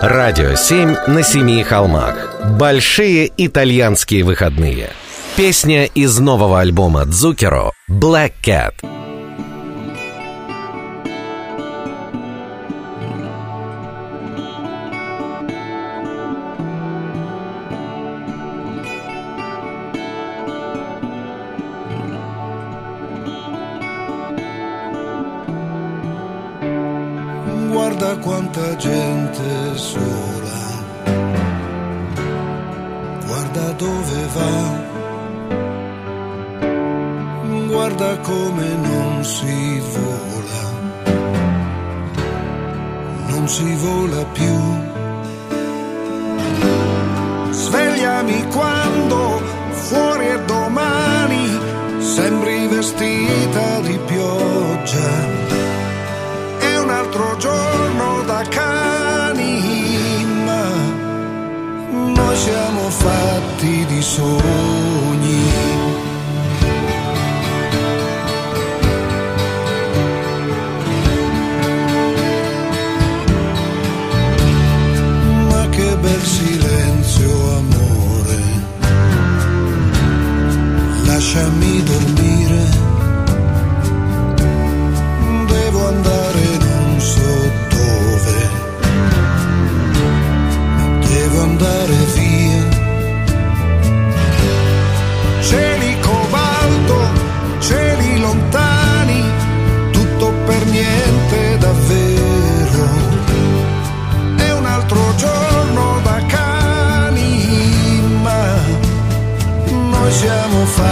Радио 7 на семи холмах. Большие итальянские выходные. Песня из нового альбома Дзукеро «Black Cat». Fatti di sogni. Ma che bel silenzio, amore. Lasciami dormire. jamais fight.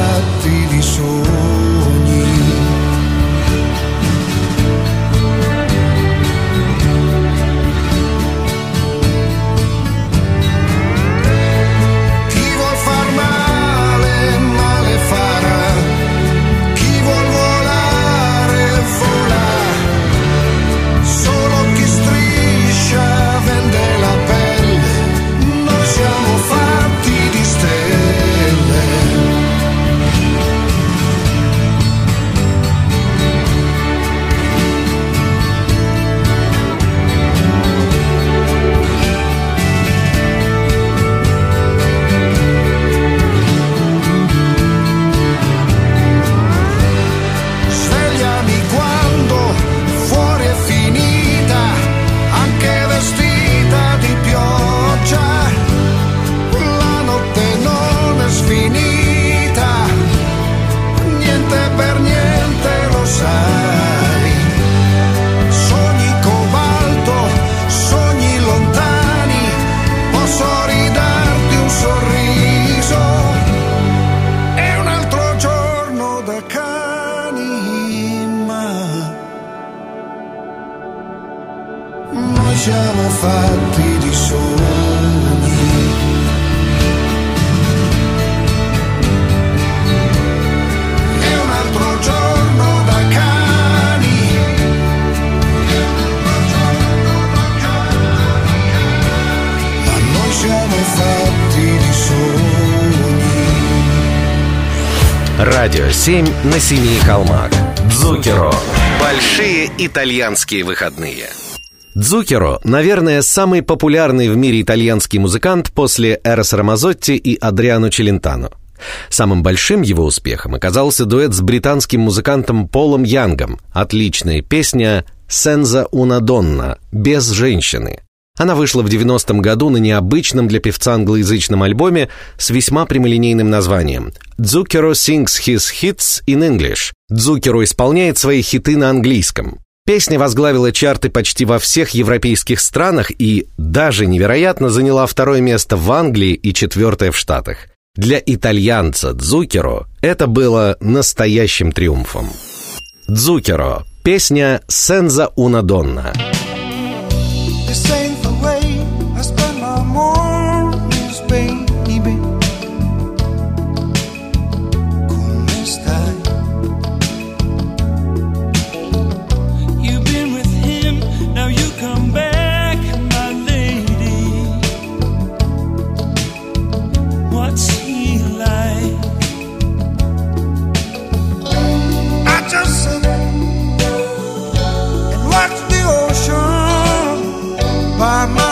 Siamo fatti di sogni. È un altro giorno da cani. Ma noi siamo fatti di sogni. Радио 7 на семи холмах. Дзукеро. Большие итальянские выходные. Дзукеро, наверное, самый популярный в мире итальянский музыкант после Эрос Рамазотти и Адриано Челентано. Самым большим его успехом оказался дуэт с британским музыкантом Полом Янгом. Отличная песня «Сенза уна донна» «Без женщины». Она вышла в 90-м году на необычном для певца англоязычном альбоме с весьма прямолинейным названием «Дзукеро sings his hits in English». Дзукеро исполняет свои хиты на английском. Песня возглавила чарты почти во всех европейских странах и, даже невероятно, заняла второе место в Англии и четвертое в Штатах. Для итальянца Дзукеро это было настоящим триумфом. Дзукеро. Песня «Сенза уна донна». by my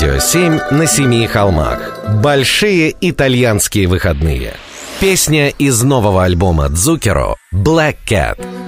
Радио 7 на семи холмах. Большие итальянские выходные. Песня из нового альбома Дзукеро «Black Cat».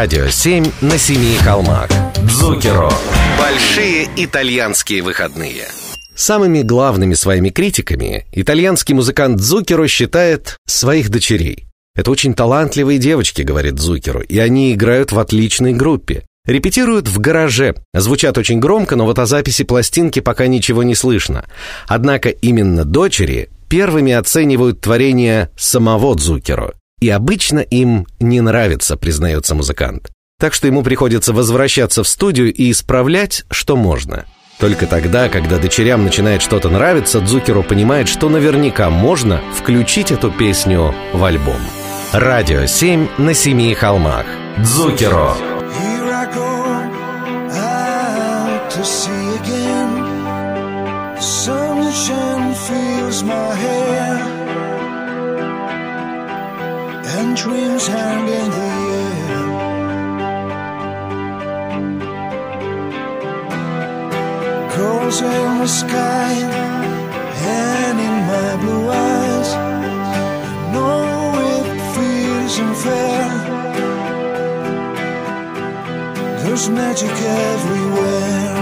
Радио 7 на семи холмах. Дзукеро. Большие итальянские выходные. Самыми главными своими критиками итальянский музыкант Дзукеро считает своих дочерей. Это очень талантливые девочки, говорит Дзукеро, и они играют в отличной группе. Репетируют в гараже. Звучат очень громко, но вот о записи пластинки пока ничего не слышно. Однако именно дочери первыми оценивают творение самого Дзукеро. И обычно им не нравится, признается музыкант. Так что ему приходится возвращаться в студию и исправлять, что можно. Только тогда, когда дочерям начинает что-то нравиться, Дзукеру понимает, что наверняка можно включить эту песню в альбом. Радио 7 на семи холмах. Дзукеро. Sunshine fills my hair, dreams hang in the air. Colors in the sky and in my blue eyes. I know it feels unfair. There's magic everywhere.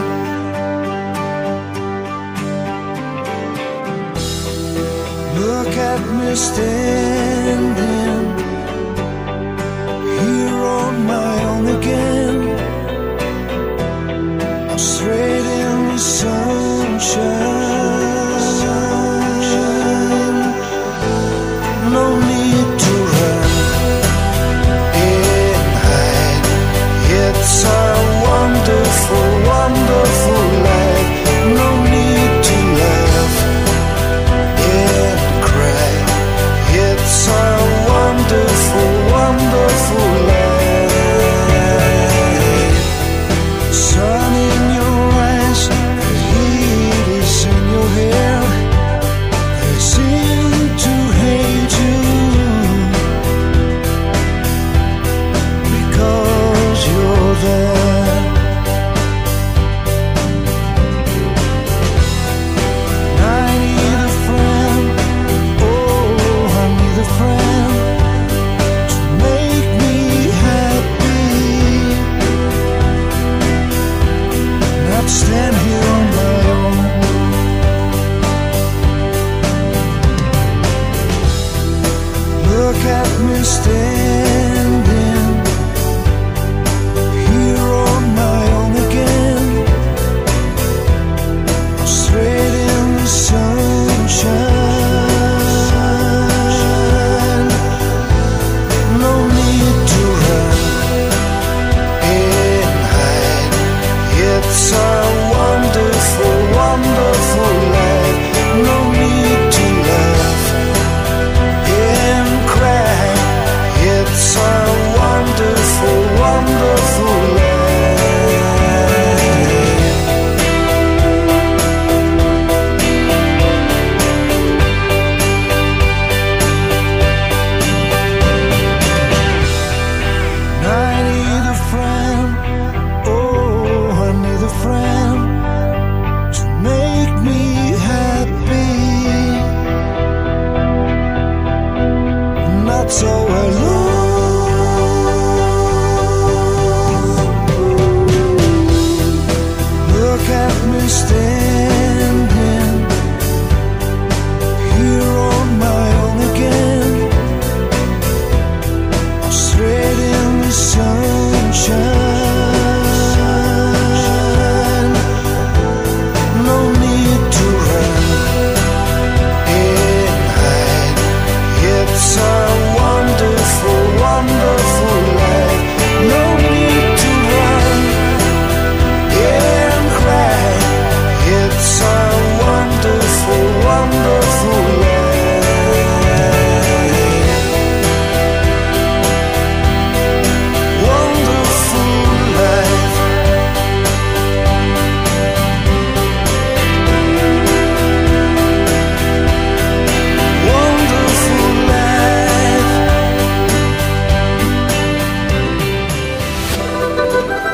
Look at me standing my own again. I'm straight in the sunshine.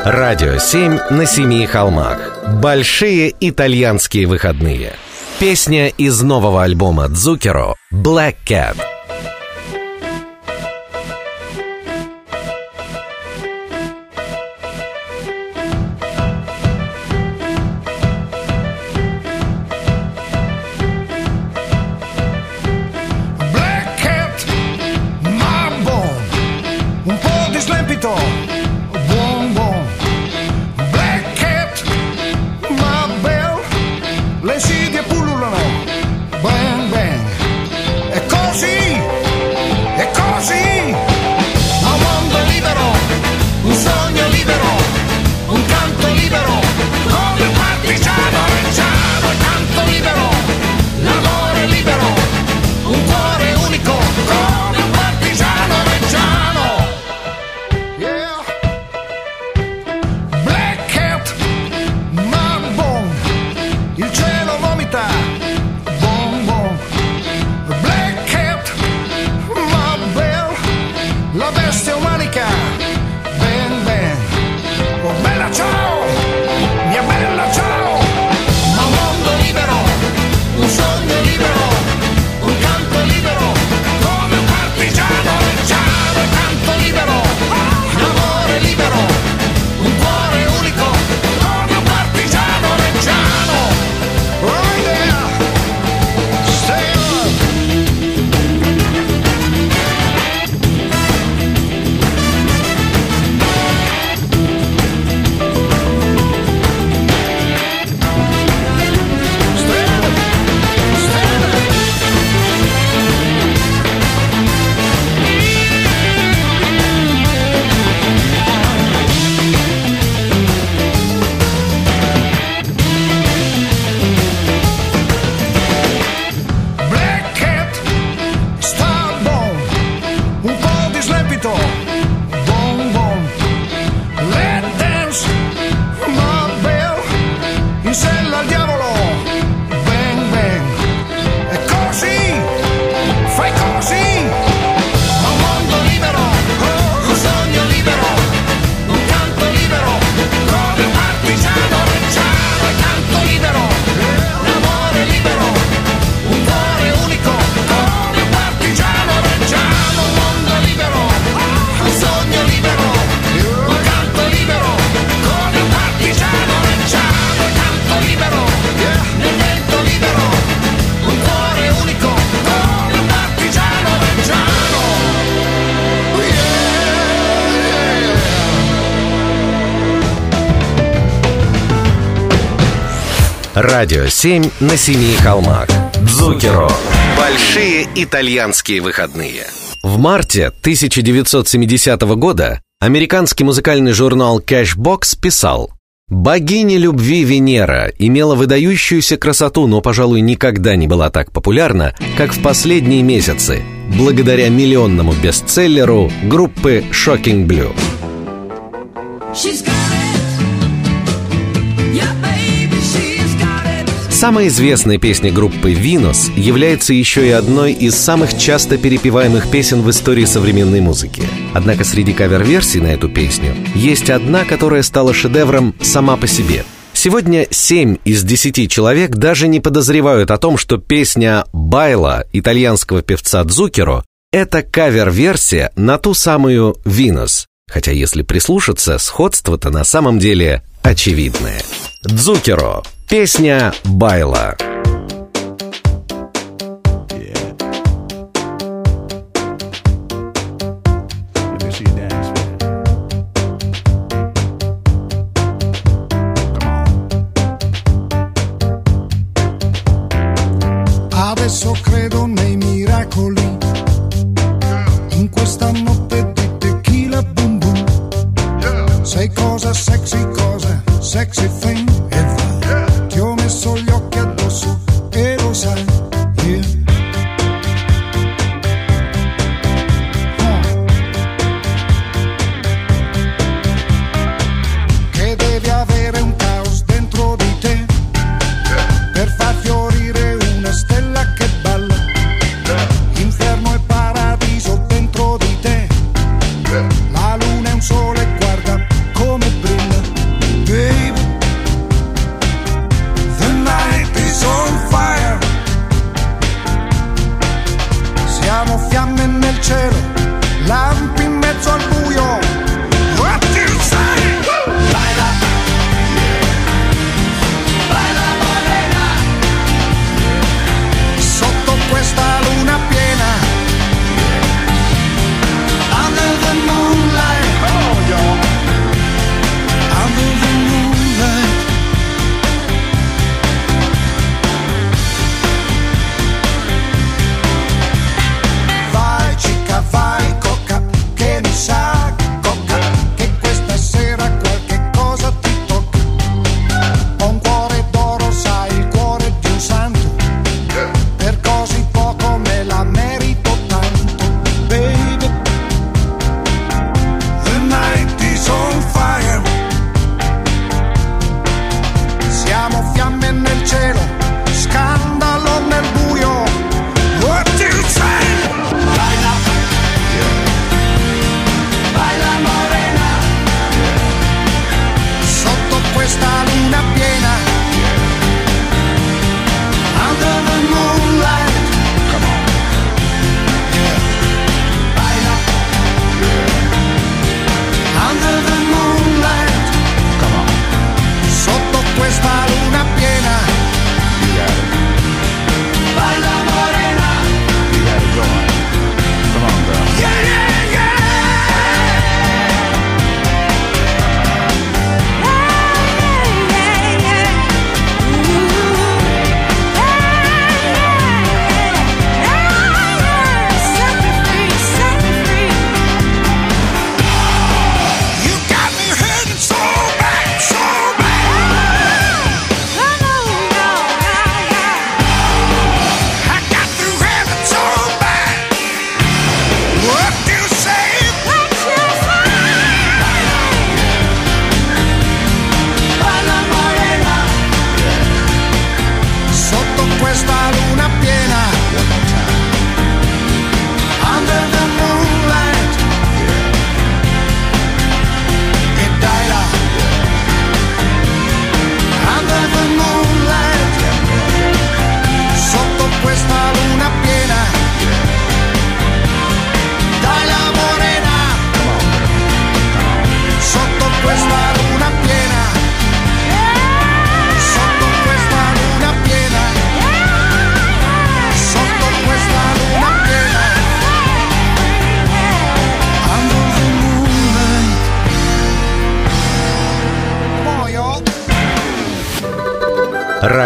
Радио 7 на семи холмах. Большие итальянские выходные. Песня из нового альбома Дзукеро «Black Cat». Радио 7 на семи холмах. Дзукеро. Большие итальянские выходные. В марте 1970 года американский музыкальный журнал Cashbox писал Богиня любви Венера имела выдающуюся красоту, но, пожалуй, никогда не была так популярна, как в последние месяцы, благодаря миллионному бестселлеру группы Shocking Blue. She's got it. Yeah, it. Самой известной песней группы «Винус» является еще и одной из самых часто перепеваемых песен в истории современной музыки. Однако среди кавер-версий на эту песню есть одна, которая стала шедевром сама по себе. Сегодня 7 из 10 человек даже не подозревают о том, что песня «Байла» итальянского певца Дзукеро — это кавер-версия на ту самую «Винус». Хотя если прислушаться, сходство-то на самом деле очевидное. Дзукеро. Песня «Байла». channel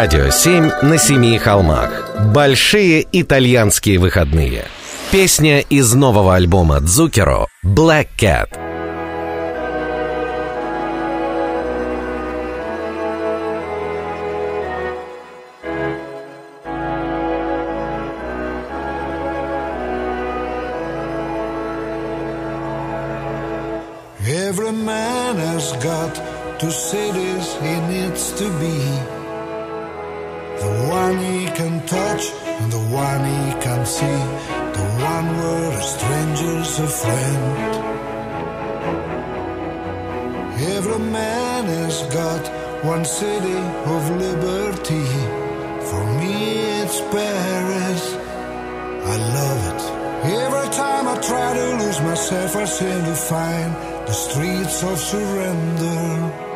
Радио 7 на семи холмах. Большие итальянские выходные. Песня из нового альбома Дзукеро «Black Cat». Every man has got two cities he needs to be. One he can touch and the one he can see. The one where a stranger's a friend. Every man has got one city of liberty. For me, it's Paris. I love it. Every time I try to lose myself, I seem to find the streets of surrender.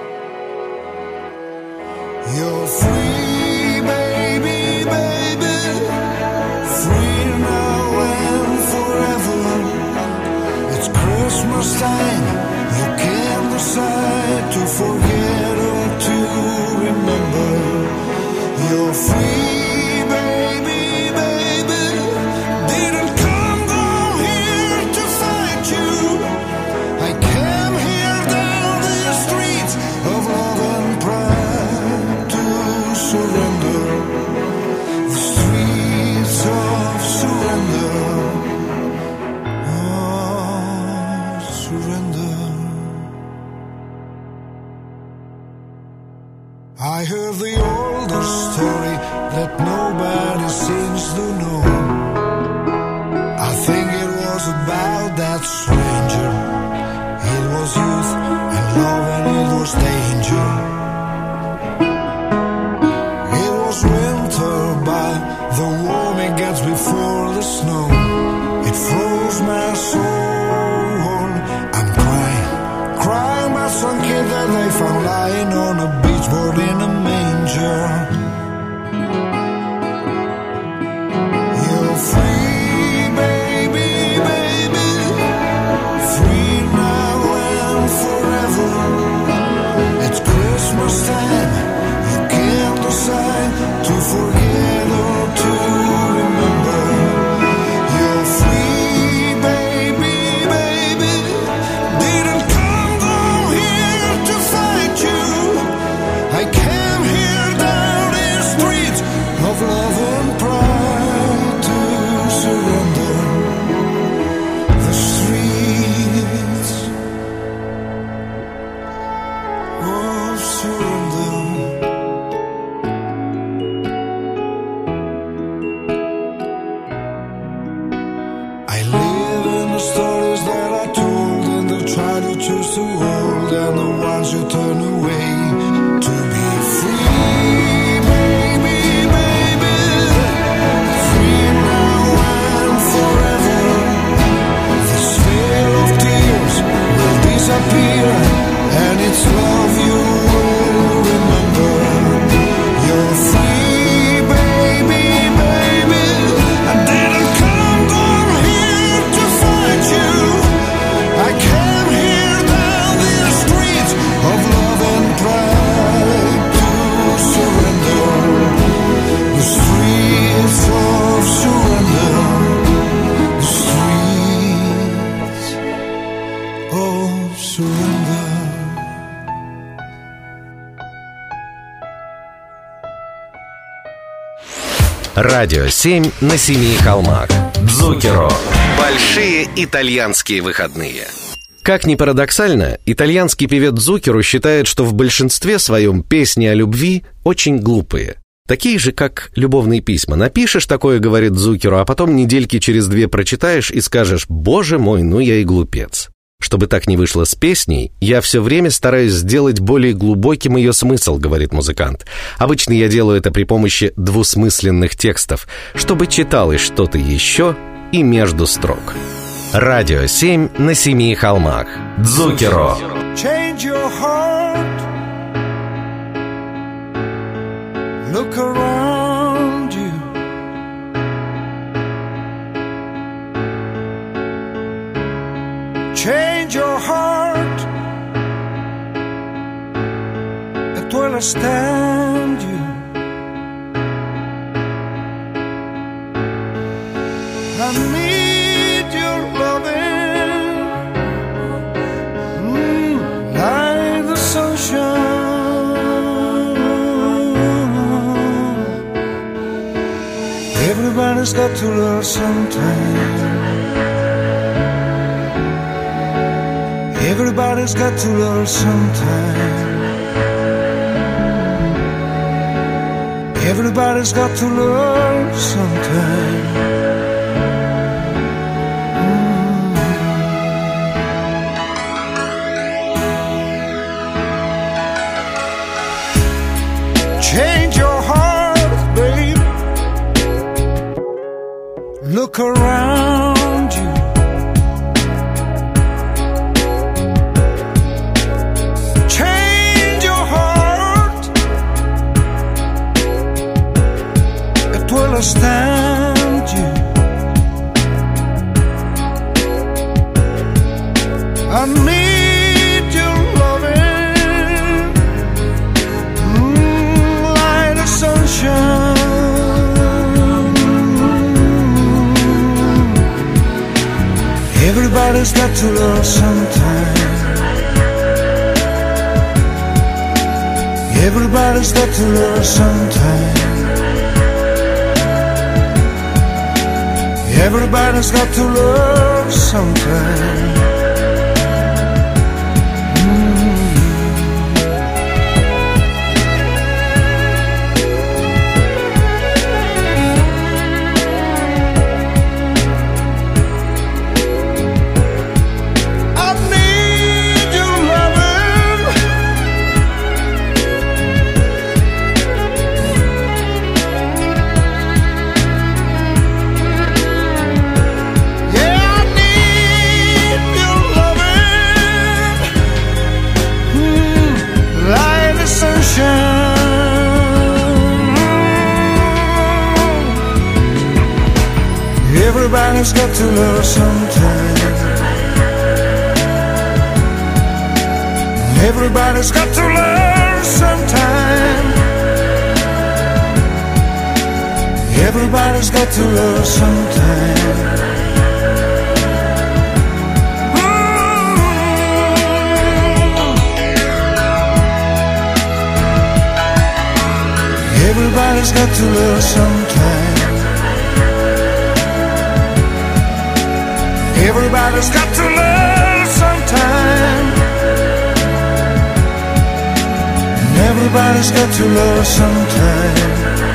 Радио 7 на семи холмах. Дзукеро. Большие итальянские выходные. Как ни парадоксально, итальянский певец Дзукеру считает, что в большинстве своем песни о любви очень глупые. Такие же, как любовные письма. Напишешь такое, говорит Дзукеру, а потом недельки через две прочитаешь и скажешь «Боже мой, ну я и глупец». Чтобы так не вышло с песней, я все время стараюсь сделать более глубоким ее смысл, говорит музыкант. Обычно я делаю это при помощи двусмысленных текстов, чтобы читалось что-то еще и между строк. Радио 7 на семи холмах. Дзукеро. Look around change your heart. It will stand you. I need your loving. Mm, Like the sunshine. Everybody's got to learn sometimes. Everybody's got to love sometime. Everybody's got to love sometime. Mm. Change your heart. Look around It will stand you. I need your loving. Mm, light of sunshine. Everybody's got to love sometime. Everybody's got to love sometime. Everybody's got to love sometime. Everybody's got to love sometime. Everybody's got to love sometime. Everybody's got to love sometime. Everybody's got to love sometime. Everybody's got to love sometime. Everybody's got to love sometime.